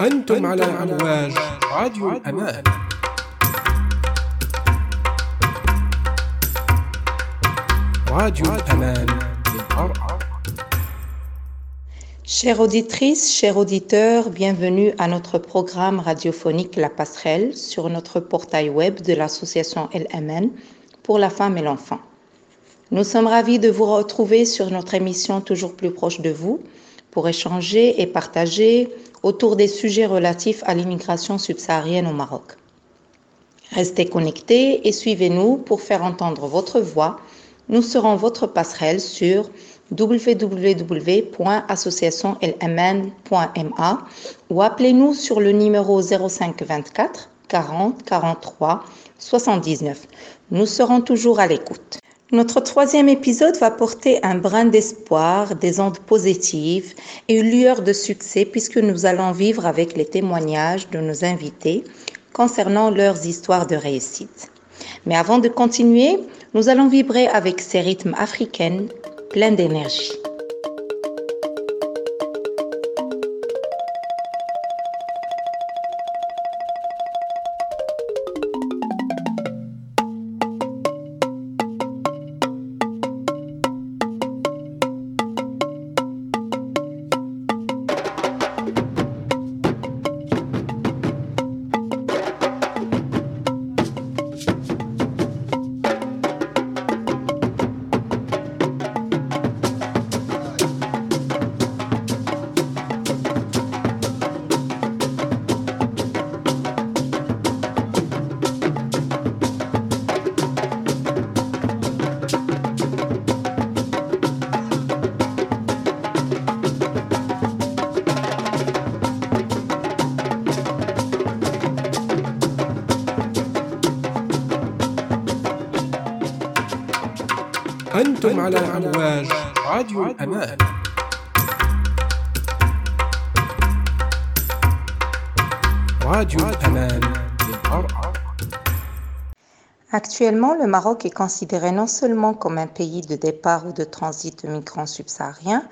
أنتم على أمواج راديو الأمان راديو الأمان للمرأة Chères auditrices, chers auditeurs, bienvenue à notre programme radiophonique La Passerelle sur notre portail web de l'association LMN pour la femme et l'enfant. Nous sommes ravis de vous retrouver sur notre émission Toujours plus proche de vous pour échanger et partager autour des sujets relatifs à l'immigration subsaharienne au Maroc. Restez connectés et suivez-nous pour faire entendre votre voix. Nous serons votre passerelle sur www.associationlmn.ma ou appelez-nous sur le numéro 05 24 40 43 79. Nous serons toujours à l'écoute. Notre troisième épisode va porter un brin d'espoir, des ondes positives et une lueur de succès puisque nous allons vivre avec les témoignages de nos invités concernant leurs histoires de réussite. Mais avant de continuer, nous allons vibrer avec ces rythmes africains pleins d'énergie. على أمواج راديو الأمان راديو الأمان للمرأة Actuellement, le Maroc est considéré non seulement comme un pays de départ ou de transit de migrants subsahariens,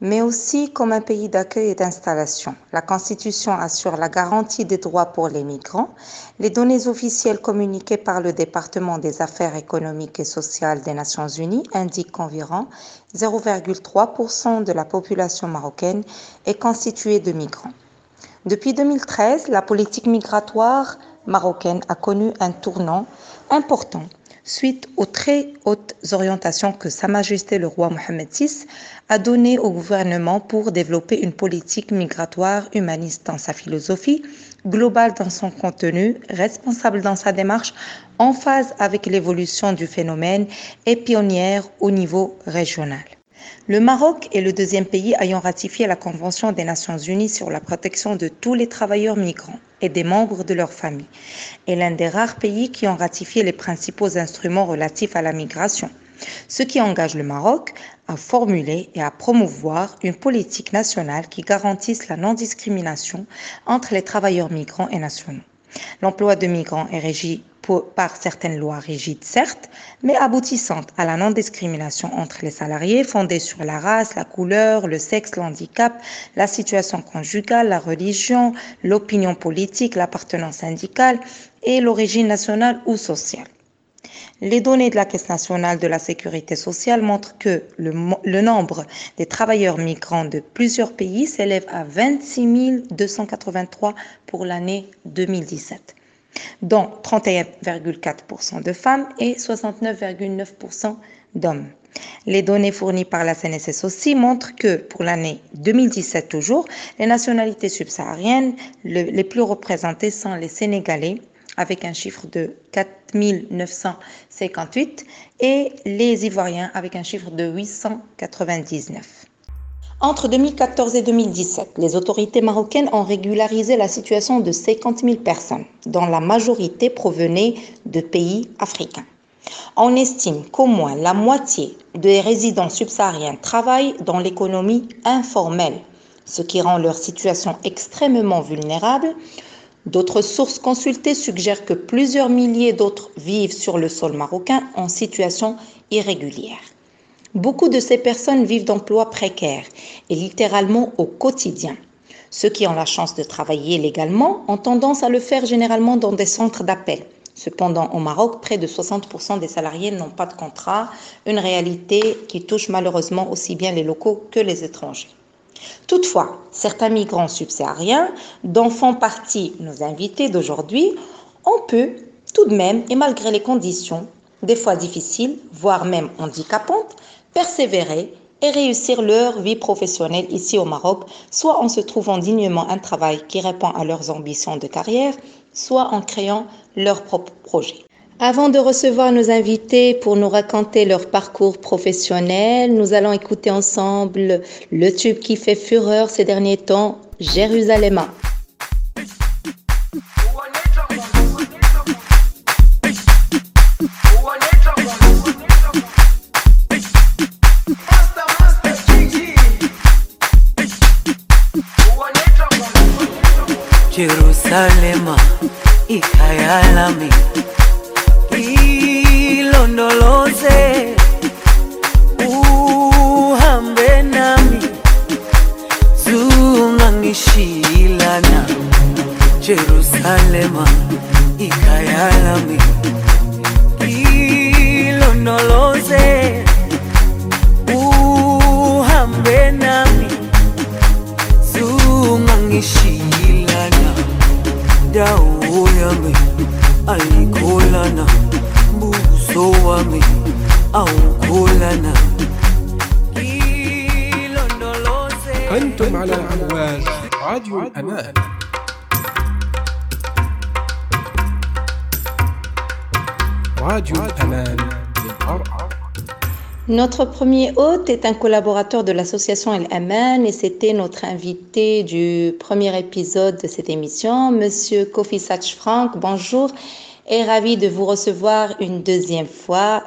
mais aussi comme un pays d'accueil et d'installation. La Constitution assure la garantie des droits pour les migrants. Les données officielles communiquées par le département des affaires économiques et sociales des Nations Unies indiquent qu'environ 0,3% de la population marocaine est constituée de migrants. Depuis 2013, la politique migratoire marocaine a connu un tournant important suite aux très hautes orientations que Sa Majesté le roi Mohamed VI a données au gouvernement pour développer une politique migratoire humaniste dans sa philosophie, globale dans son contenu, responsable dans sa démarche, en phase avec l'évolution du phénomène et pionnière au niveau régional. Le Maroc est le deuxième pays ayant ratifié la Convention des Nations Unies sur la protection de tous les travailleurs migrants et des membres de leur famille, et l'un des rares pays qui ont ratifié les principaux instruments relatifs à la migration, ce qui engage le Maroc à formuler et à promouvoir une politique nationale qui garantisse la non-discrimination entre les travailleurs migrants et nationaux. L'emploi de migrants est régi par certaines lois rigides, certes, mais aboutissantes à la non-discrimination entre les salariés fondée sur la race, la couleur, le sexe, l'handicap, la situation conjugale, la religion, l'opinion politique, l'appartenance syndicale et l'origine nationale ou sociale. Les données de la Caisse nationale de la sécurité sociale montrent que le, le, nombre des travailleurs migrants de plusieurs pays s'élève à 26 283 pour l'année 2017, dont 31,4% de femmes et 69,9% d'hommes. Les données fournies par la CNSS aussi montrent que pour l'année 2017 toujours, les nationalités subsahariennes le, les plus représentées sont les Sénégalais avec un chiffre de 4958 et les Ivoiriens avec un chiffre de 899. Entre 2014 et 2017, les autorités marocaines ont régularisé la situation de 50 000 personnes, dont la majorité provenait de pays africains. On estime qu'au moins la moitié des résidents subsahariens travaillent dans l'économie informelle, ce qui rend leur situation extrêmement vulnérable. D'autres sources consultées suggèrent que plusieurs milliers d'autres vivent sur le sol marocain en situation irrégulière. Beaucoup de ces personnes vivent d'emplois précaires et littéralement au quotidien. Ceux qui ont la chance de travailler légalement ont tendance à le faire généralement dans des centres d'appel. Cependant, au Maroc, près de 60% des salariés n'ont pas de contrat, une réalité qui touche malheureusement aussi bien les locaux que les étrangers. Toutefois, certains migrants subsahariens, dont font partie nos invités d'aujourd'hui, on peut tout de même, et malgré les conditions, des fois difficiles, voire même handicapantes, persévérer et réussir leur vie professionnelle ici au Maroc, soit en se trouvant dignement un travail qui répond à leurs ambitions de carrière, soit en créant leur propre projet. Avant de recevoir nos invités pour nous raconter leur parcours professionnel, nous allons écouter ensemble le tube qui fait fureur ces derniers temps, Jérusalem. Salema, Ikayalami. mi ay kulana buso wa mi aw أنتم على أمواج راديو الأمان. راديو الأمان. للمراه Notre premier hôte est un collaborateur de l'association El Aman et c'était notre invité du premier épisode de cette émission, Monsieur Kofi Satch Frank. Bonjour et ravi de vous recevoir une deuxième fois.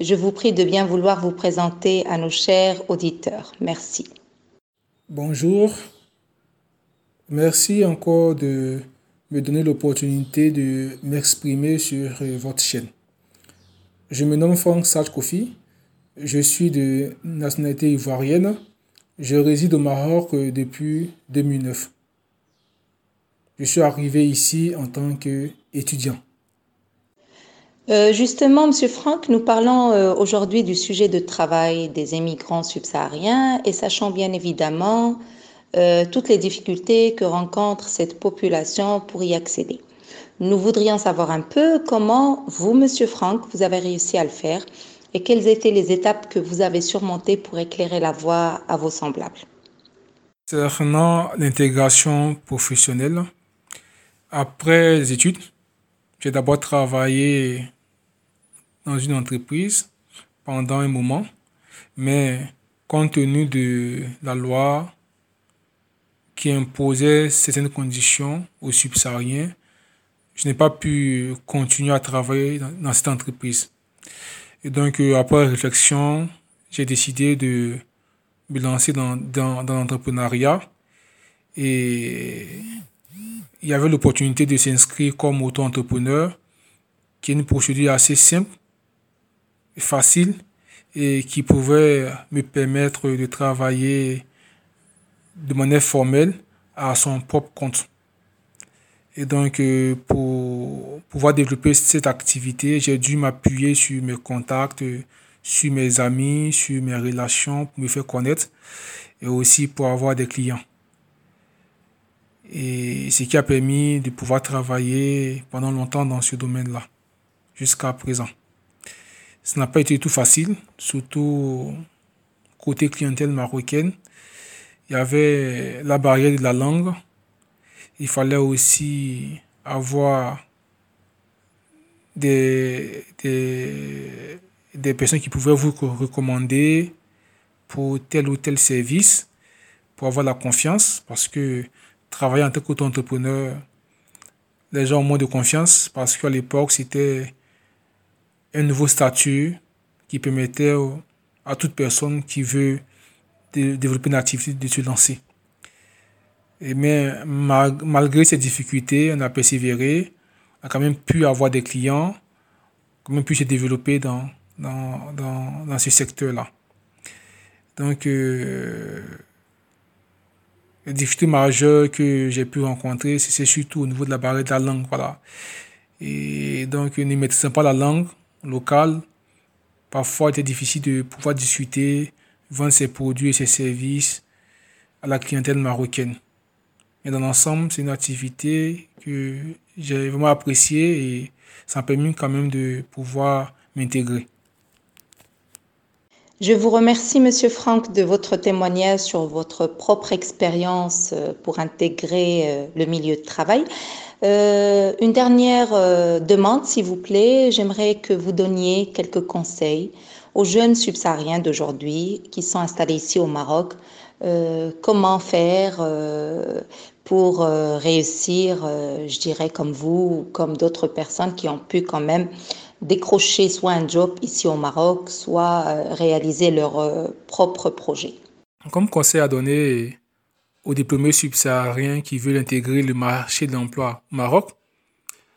Je vous prie de bien vouloir vous présenter à nos chers auditeurs. Merci. Bonjour. Merci encore de me donner l'opportunité de m'exprimer sur votre chaîne. Je me nomme Franck Sach Kofi. Je suis de nationalité ivoirienne. Je réside au Maroc euh, depuis 2009. Je suis arrivé ici en tant qu'étudiant. Euh, justement, Monsieur Franck, nous parlons euh, aujourd'hui du sujet de travail des immigrants subsahariens et sachant bien évidemment euh, toutes les difficultés que rencontre cette population pour y accéder. Nous voudrions savoir un peu comment vous, Monsieur Franck, vous avez réussi à le faire et quelles étaient les étapes que vous avez surmontées pour éclairer la voie à vos semblables? Concernant l'intégration professionnelle, après les études, j'ai d'abord travaillé dans une entreprise pendant un moment, mais compte tenu de la loi qui imposait certaines conditions aux subsahariens, je n'ai pas pu continuer à travailler dans, dans cette entreprise. Donc, euh, après réflexion, j'ai décidé de me lancer dans, dans, dans l'entrepreneuriat. Et il y avait l'opportunité de s'inscrire comme auto-entrepreneur, qui est une procédure assez simple, facile, et qui pouvait me permettre de travailler de manière formelle à son propre compte. Et donc, euh, pour pouvoir développer cette activité, j'ai dû m'appuyer sur mes contacts, euh, sur mes amis, sur mes relations pour me faire connaître et aussi pour avoir des clients. Et ce qui a permis de pouvoir travailler pendant longtemps dans ce domaine-là, jusqu'à présent. Ce n'a pas été tout facile, surtout côté clientèle marocaine. Il y avait la barrière de la langue. Il fallait aussi avoir des, des, des personnes qui pouvaient vous recommander pour tel ou tel service, pour avoir la confiance, parce que travailler en tant qu'auto-entrepreneur, les gens ont moins de confiance, parce qu'à l'époque, c'était un nouveau statut qui permettait à toute personne qui veut développer une activité de se lancer. Et mais malgré ces difficultés, on a persévéré, on a quand même pu avoir des clients, quand même pu se développer dans, dans, dans, dans ce secteur-là. Donc, euh, les difficultés majeures que j'ai pu rencontrer, c'est surtout au niveau de la barrière de la langue. Voilà. Et donc, ne maîtrisant pas la langue locale, parfois était difficile de pouvoir discuter, vendre ses produits et ses services à la clientèle marocaine. Mais dans l'ensemble, c'est une activité que j'ai vraiment appréciée et ça m'a permis quand même de pouvoir m'intégrer. Je vous remercie, Monsieur Franck, de votre témoignage sur votre propre expérience euh, pour intégrer euh, le milieu de travail. Euh, une dernière demande, s'il vous plaît. J'aimerais que vous donniez quelques conseils aux jeunes subsahariens d'aujourd'hui qui sont installés ici au Maroc. Euh, comment faire euh, pour euh, réussir, je dirais comme vous ou comme d'autres personnes qui ont pu quand même décrocher soit un job ici au Maroc, soit réaliser leur propre projet. Comme conseil à donner aux diplômés subsahariens qui veulent intégrer le marché de l'emploi au Maroc,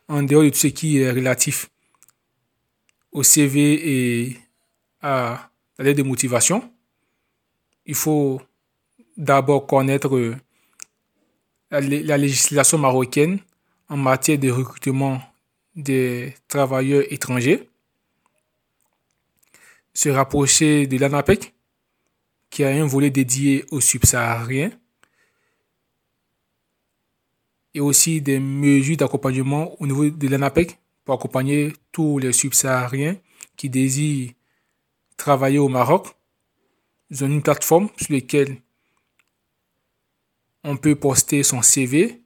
en dehors de tout ce qui est relatif au CV et à la lettre de motivation, il faut d'abord connaître euh, la, lé- la législation marocaine en matière de recrutement des travailleurs étrangers, se rapprocher de l'ANAPEC, qui a un volet dédié aux subsahariens, et aussi des mesures d'accompagnement au niveau de l'ANAPEC pour accompagner tous les subsahariens qui désirent travailler au Maroc. Ils ont une plateforme sur laquelle on peut poster son CV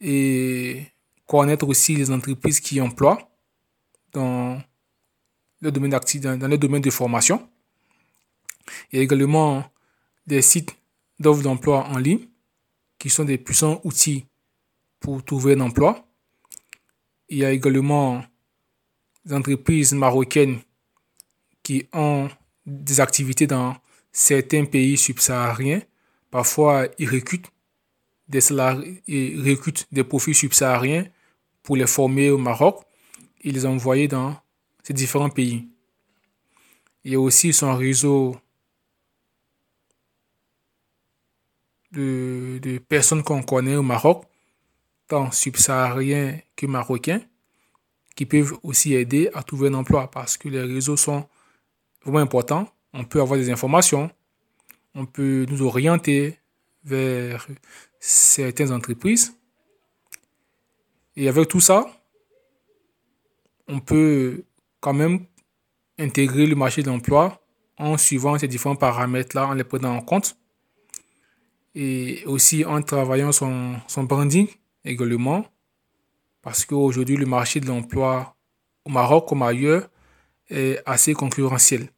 et connaître aussi les entreprises qui emploient dans le domaine dans le domaine de formation. Il y a également des sites d'offres d'emploi en ligne qui sont des puissants outils pour trouver un emploi. Il y a également des entreprises marocaines qui ont des activités dans certains pays subsahariens. Parfois, ils recrutent des profils subsahariens pour les former au Maroc et les envoyer dans ces différents pays. Il y a aussi son réseau de, de personnes qu'on connaît au Maroc, tant subsahariens que marocains, qui peuvent aussi aider à trouver un emploi parce que les réseaux sont vraiment importants. On peut avoir des informations, on peut nous orienter vers certaines entreprises. Et avec tout ça, on peut quand même intégrer le marché de l'emploi en suivant ces différents paramètres-là, en les prenant en compte. Et aussi en travaillant son, son branding également. Parce qu'aujourd'hui, le marché de l'emploi au Maroc comme ailleurs est assez concurrentiel.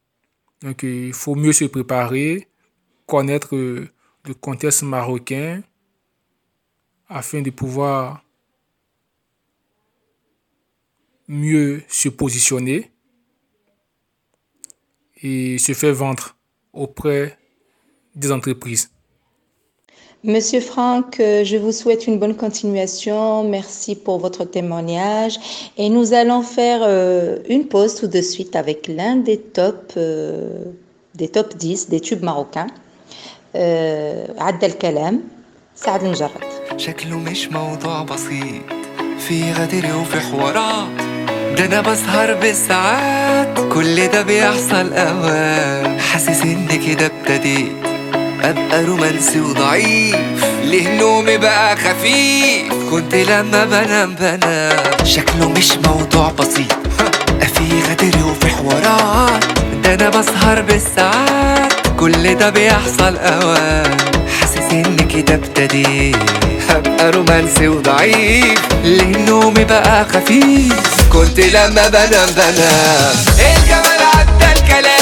Donc, il faut mieux se préparer, connaître euh, le contexte marocain afin de pouvoir mieux se positionner et se faire vendre auprès des entreprises. Monsieur Franck, euh, je vous souhaite une bonne continuation. Merci pour votre témoignage. Et nous allons faire euh, une pause tout de suite avec l'un des top, des top 10 des tubes marocains. Euh, عدى الكلام. سعد المجرد. شكله مش موضوع بسيط. في غدر وفي حوارات. ده أنا بسهر بالساعات. كل ده بيحصل أوقات. حاسس إن كده ابتديت. أبقى رومانسي وضعيف. ليه نومي بقى خفيف؟ كنت لما بنام بنام. شكله مش موضوع بسيط. في غدر وفي حوارات. ده أنا بسهر بالساعات. كل ده بيحصل أوقات. حاسس إن كده ابتديت هبقى رومانسي وضعيف. ليه نومي بقى خفيف. كنت لما بنام بنام. الجمال عدى الكلام.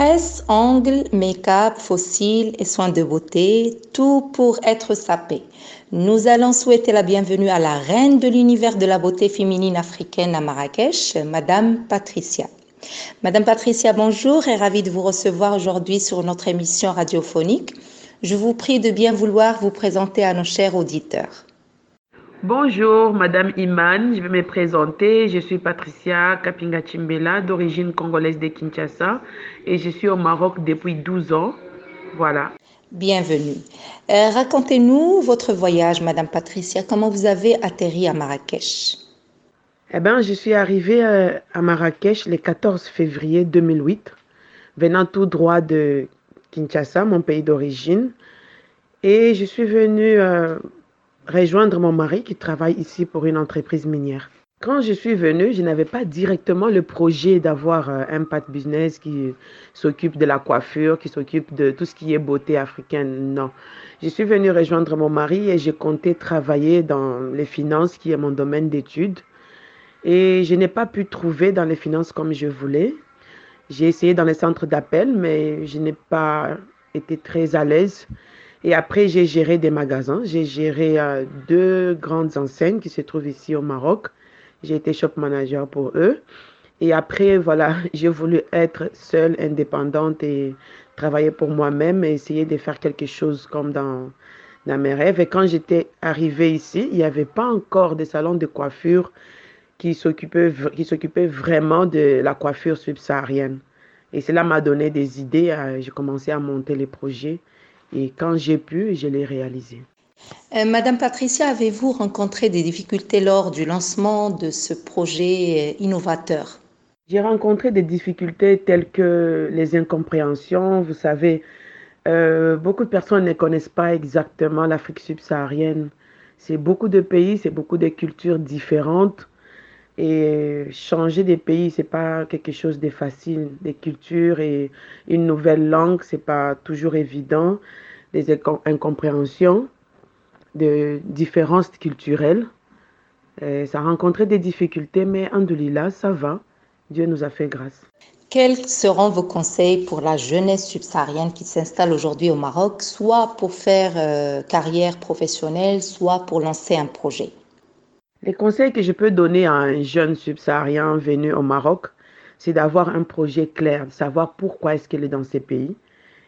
Tresse, ongles, make-up, fossiles et soins de beauté, tout pour être sapé. Nous allons souhaiter la bienvenue à la reine de l'univers de la beauté féminine africaine à Marrakech, Madame Patricia. Madame Patricia, bonjour et ravie de vous recevoir aujourd'hui sur notre émission radiophonique. Je vous prie de bien vouloir vous présenter à nos chers auditeurs. Bonjour, Madame Iman, je vais me présenter. Je suis Patricia Kapinga Chimbela, d'origine congolaise de Kinshasa, et je suis au Maroc depuis 12 ans. Voilà. Bienvenue. Euh, Racontez-nous votre voyage, Madame Patricia. Comment vous avez atterri à Marrakech? Eh bien, je suis arrivée euh, à Marrakech le 14 février 2008, venant tout droit de Kinshasa, mon pays d'origine. Et je suis venue euh, rejoindre mon mari qui travaille ici pour une entreprise minière. Quand je suis venue, je n'avais pas directement le projet d'avoir euh, un pat business qui s'occupe de la coiffure, qui s'occupe de tout ce qui est beauté africaine. Non. Je suis venue rejoindre mon mari et j'ai compté travailler dans les finances, qui est mon domaine d'études. Et je n'ai pas pu trouver dans les finances comme je voulais. J'ai essayé dans les centres d'appel, mais je n'ai pas été très à l'aise. Et après, j'ai géré des magasins. J'ai géré euh, deux grandes enseignes qui se trouvent ici au Maroc. J'ai été shop manager pour eux. Et après, voilà, j'ai voulu être seule, indépendante et travailler pour moi-même et essayer de faire quelque chose comme dans, dans mes rêves. Et quand j'étais arrivée ici, il n'y avait pas encore de salon de coiffure qui s'occupait qui s'occupait vraiment de la coiffure subsaharienne. Et cela m'a donné des idées. euh, J'ai commencé à monter les projets. Et quand j'ai pu, je l'ai réalisé. Euh, Madame Patricia, avez-vous rencontré des difficultés lors du lancement de ce projet euh, innovateur? J'ai rencontré des difficultés telles que les incompréhensions. Vous savez, euh, beaucoup de personnes ne connaissent pas exactement l'Afrique subsaharienne. C'est beaucoup de pays, c'est beaucoup de cultures différentes. Et changer des pays, c'est pas quelque chose de facile. Des cultures et une nouvelle langue, c'est pas toujours évident. Des incom- incompréhensions, de différences culturelles. Euh, ça a rencontré des difficultés, mais Andoulilah, ça va. Dieu nous a fait grâce. Quels seront vos conseils pour la jeunesse subsaharienne qui s'installe aujourd'hui au Maroc, soit pour faire euh, carrière professionnelle, soit pour lancer un projet? Les conseils que je peux donner à un jeune subsaharien venu au Maroc, c'est d'avoir un projet clair, de savoir pourquoi est-ce qu'il est dans ces pays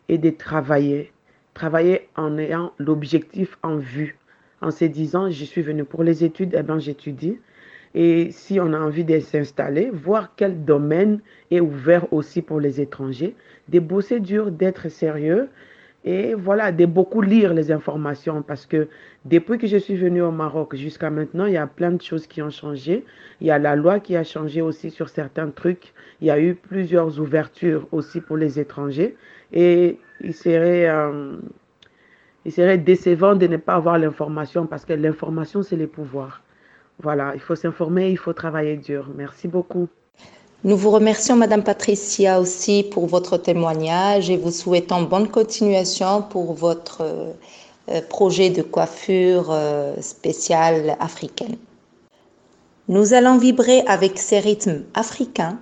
et de travailler. Travailler en ayant l'objectif en vue, en se disant, je suis venu pour les études, eh bien j'étudie. Et si on a envie de s'installer, voir quel domaine est ouvert aussi pour les étrangers, de bosser dur, d'être sérieux et voilà, de beaucoup lire les informations parce que depuis que je suis venue au Maroc jusqu'à maintenant, il y a plein de choses qui ont changé. Il y a la loi qui a changé aussi sur certains trucs. Il y a eu plusieurs ouvertures aussi pour les étrangers et il serait, euh, il serait décevant de ne pas avoir l'information parce que l'information, c'est le pouvoir. Voilà, il faut s'informer, il faut travailler dur. Merci beaucoup. Nous vous remercions, Madame Patricia, aussi pour votre témoignage et vous souhaitons bonne continuation pour votre euh, euh, projet de coiffure euh, spéciale africaine. Nous allons vibrer avec ces rythmes africains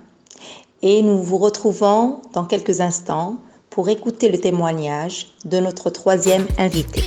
et nous vous retrouvons dans quelques instants pour écouter le témoignage de notre troisième invité.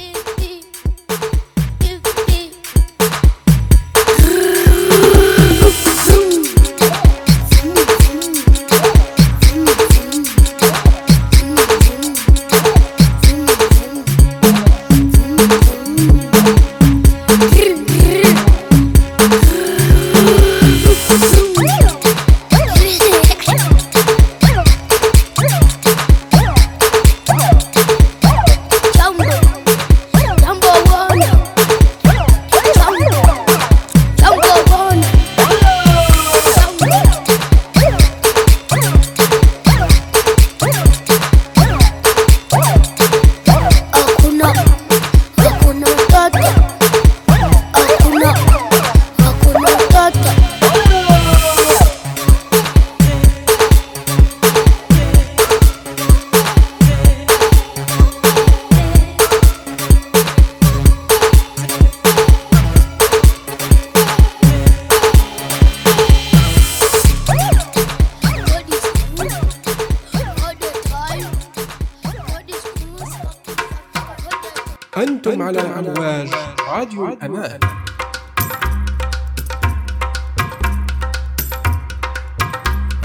على أمواج راديو الأمان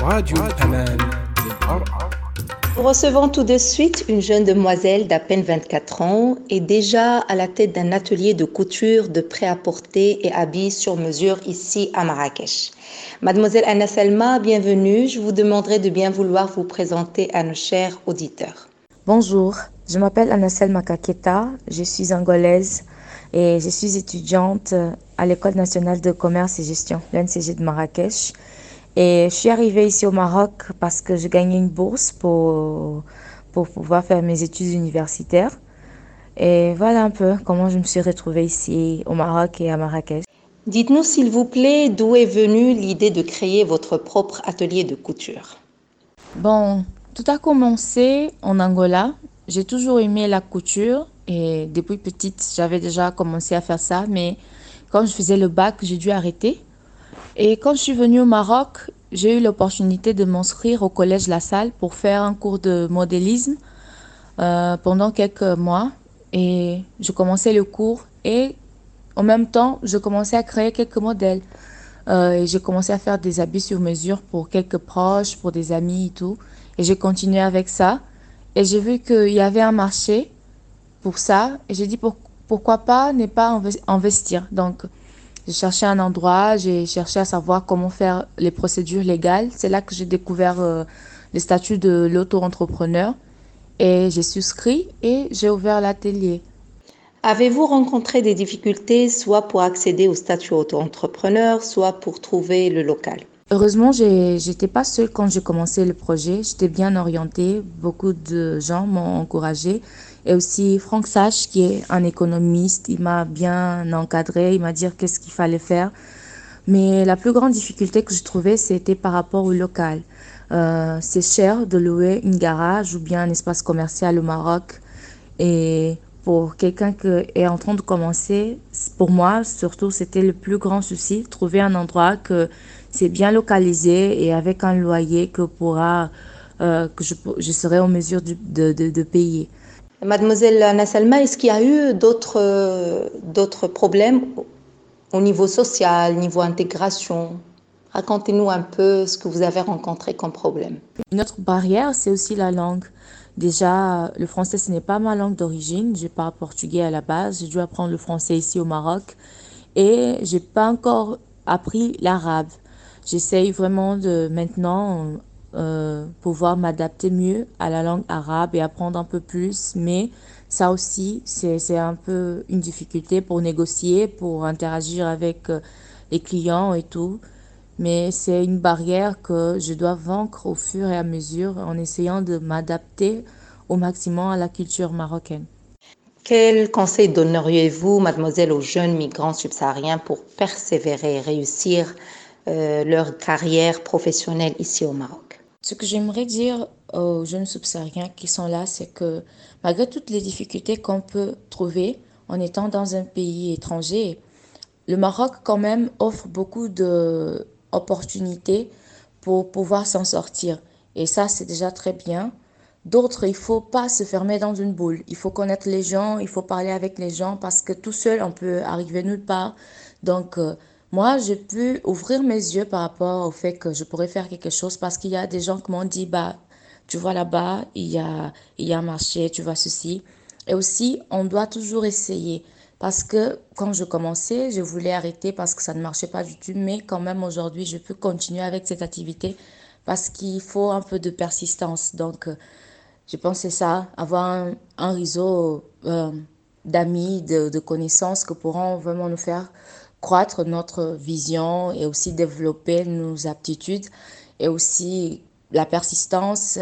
راديو الأمان للمرأة Nous recevons tout de suite une jeune demoiselle d'à peine 24 ans et déjà à la tête d'un atelier de couture de prêt-à-porter et habits sur mesure ici à Marrakech. Mademoiselle Anna Selma, bienvenue. Je vous demanderai de bien vouloir vous présenter à nos chers auditeurs. Bonjour, je m'appelle Anacel Makaketa, je suis angolaise et je suis étudiante à l'École nationale de commerce et gestion, l'NCG de Marrakech. Et je suis arrivée ici au Maroc parce que je gagnais une bourse pour, pour pouvoir faire mes études universitaires. Et voilà un peu comment je me suis retrouvée ici au Maroc et à Marrakech. Dites-nous s'il vous plaît d'où est venue l'idée de créer votre propre atelier de couture? Bon, tout a commencé en Angola. J'ai toujours aimé la couture et depuis petite, j'avais déjà commencé à faire ça, mais quand je faisais le bac, j'ai dû arrêter. Et quand je suis venue au Maroc, j'ai eu l'opportunité de m'inscrire au collège La Salle pour faire un cours de modélisme euh, pendant quelques mois. Et je commençais le cours et en même temps, je commençais à créer quelques modèles. Euh, et j'ai commencé à faire des habits sur mesure pour quelques proches, pour des amis et tout. Et j'ai continué avec ça. Et j'ai vu qu'il y avait un marché pour ça. Et j'ai dit pour- pourquoi pas ne pas inves- investir? Donc, j'ai cherché un endroit, j'ai cherché à savoir comment faire les procédures légales. C'est là que j'ai découvert euh, le statut de l'auto-entrepreneur. Et j'ai souscrit et j'ai ouvert l'atelier. Avez-vous rencontré des difficultés soit pour accéder au statut auto-entrepreneur, soit pour trouver le local? Heureusement, j'étais pas seule quand j'ai commencé le projet. J'étais bien orientée. Beaucoup de gens m'ont encouragée. Et aussi Franck Sach, qui est un économiste, il m'a bien encadré. Il m'a dit qu'est-ce qu'il fallait faire. Mais la plus grande difficulté que je trouvais, c'était par rapport au local. Euh, c'est cher de louer une garage ou bien un espace commercial au Maroc. Et pour quelqu'un qui est en train de commencer, pour moi, surtout, c'était le plus grand souci, trouver un endroit que c'est bien localisé et avec un loyer que pourra, euh, que je, je serai en mesure de, de, de- payer. Mademoiselle Anna Salma, est-ce qu'il y a eu d'autres euh, d'autres problèmes au niveau social, niveau intégration? Racontez-nous un peu ce que vous avez rencontré comme problème. Une autre barrière, c'est aussi la langue. Déjà, le français, ce n'est pas ma langue d'origine. Je parle portugais à la base. J'ai dû apprendre le français ici au Maroc. Et j'ai pas encore appris l'arabe. J'essaye vraiment de maintenant euh, pouvoir m'adapter mieux à la langue arabe et apprendre un peu plus. Mais ça aussi, c'est, un peu une difficulté pour négocier, pour interagir avec euh, les clients et tout. Mais c'est une barrière que je dois vaincre au fur et à mesure en essayant de m'adapter au maximum à la culture marocaine. Quel conseil donneriez-vous, mademoiselle, aux jeunes migrants subsahariens pour persévérer et réussir euh, leur carrière professionnelle ici au Maroc Ce que j'aimerais dire aux jeunes subsahariens qui sont là, c'est que malgré toutes les difficultés qu'on peut trouver en étant dans un pays étranger, le Maroc quand même offre beaucoup d'opportunités pour pouvoir s'en sortir. Et ça, c'est déjà très bien. D'autres, il faut pas se fermer dans une boule. Il faut connaître les gens, il faut parler avec les gens parce que tout seul, on peut arriver nulle part. Donc, euh, moi, j'ai pu ouvrir mes yeux par rapport au fait que je pourrais faire quelque chose parce qu'il y a des gens qui m'ont dit, bah, tu vois là-bas, il y a, il y a un marché, tu vois ceci. Et aussi, on doit toujours essayer. Parce que quand je commençais, je voulais arrêter parce que ça ne marchait pas du tout. Mais quand même, aujourd'hui, je peux continuer avec cette activité parce qu'il faut un peu de persistance. Donc, euh, je pense c'est ça, avoir un, un réseau euh, d'amis, de, de connaissances que pourront vraiment nous faire croître notre vision et aussi développer nos aptitudes et aussi la persistance.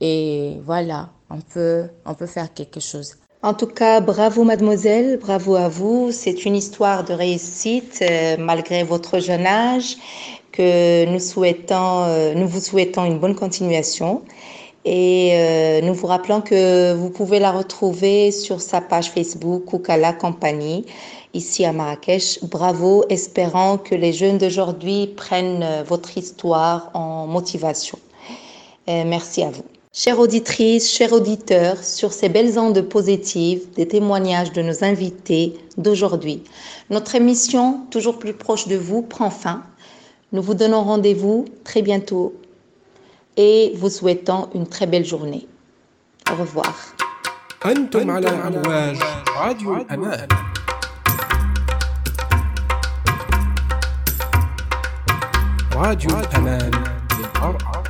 Et voilà, on peut, on peut faire quelque chose. En tout cas, bravo mademoiselle, bravo à vous. C'est une histoire de réussite euh, malgré votre jeune âge que nous souhaitons, euh, nous vous souhaitons une bonne continuation. Et euh, nous vous rappelons que vous pouvez la retrouver sur sa page Facebook Koukala Compagnie ici à Marrakech. Bravo, espérant que les jeunes d'aujourd'hui prennent euh, votre histoire en motivation. Euh, merci à vous. Chères auditrices, chers auditeurs, sur ces belles ondes positives, des témoignages de nos invités d'aujourd'hui, notre émission, toujours plus proche de vous, prend fin. Nous vous donnons rendez-vous très bientôt et vous souhaitons une très belle journée. Au revoir. راديو الأمان. للمرأة